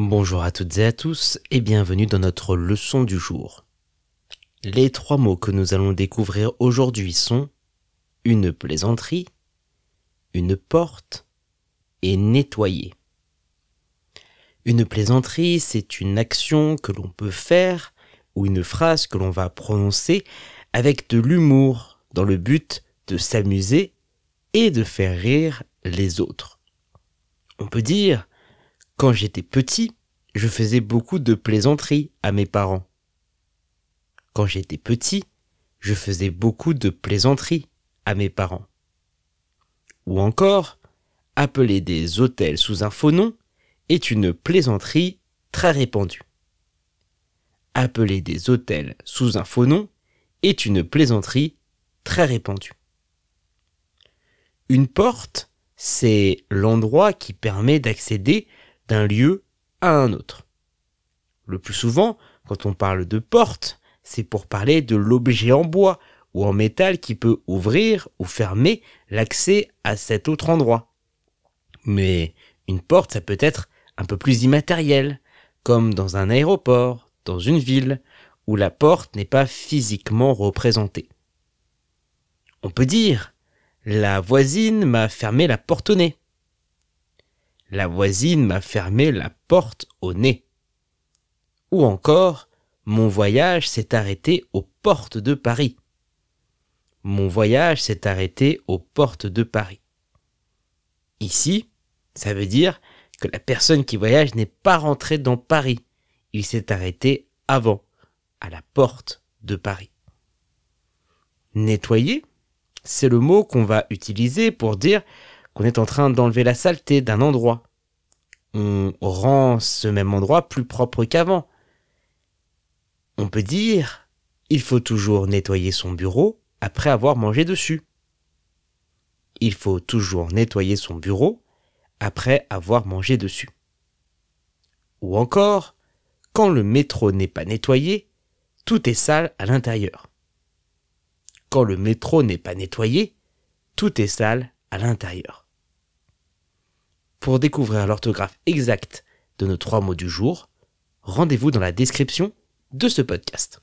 Bonjour à toutes et à tous et bienvenue dans notre leçon du jour. Les trois mots que nous allons découvrir aujourd'hui sont une plaisanterie, une porte et nettoyer. Une plaisanterie, c'est une action que l'on peut faire ou une phrase que l'on va prononcer avec de l'humour dans le but de s'amuser et de faire rire les autres. On peut dire, quand j'étais petit, je faisais beaucoup de plaisanteries à mes parents. Quand j'étais petit, je faisais beaucoup de plaisanteries à mes parents. Ou encore, appeler des hôtels sous un faux nom est une plaisanterie très répandue. Appeler des hôtels sous un faux nom est une plaisanterie très répandue. Une porte, c'est l'endroit qui permet d'accéder d'un lieu à un autre. Le plus souvent, quand on parle de porte, c'est pour parler de l'objet en bois ou en métal qui peut ouvrir ou fermer l'accès à cet autre endroit. Mais une porte, ça peut être un peu plus immatériel, comme dans un aéroport, dans une ville, où la porte n'est pas physiquement représentée. On peut dire la voisine m'a fermé la porte au nez. La voisine m'a fermé la porte au nez. Ou encore, mon voyage s'est arrêté aux portes de Paris. Mon voyage s'est arrêté aux portes de Paris. Ici, ça veut dire que la personne qui voyage n'est pas rentrée dans Paris. Il s'est arrêté avant, à la porte de Paris. Nettoyer, c'est le mot qu'on va utiliser pour dire est en train d'enlever la saleté d'un endroit. On rend ce même endroit plus propre qu'avant. On peut dire il faut toujours nettoyer son bureau après avoir mangé dessus. Il faut toujours nettoyer son bureau après avoir mangé dessus. Ou encore, quand le métro n'est pas nettoyé, tout est sale à l'intérieur. Quand le métro n'est pas nettoyé, tout est sale à l'intérieur. Pour découvrir l'orthographe exacte de nos trois mots du jour, rendez-vous dans la description de ce podcast.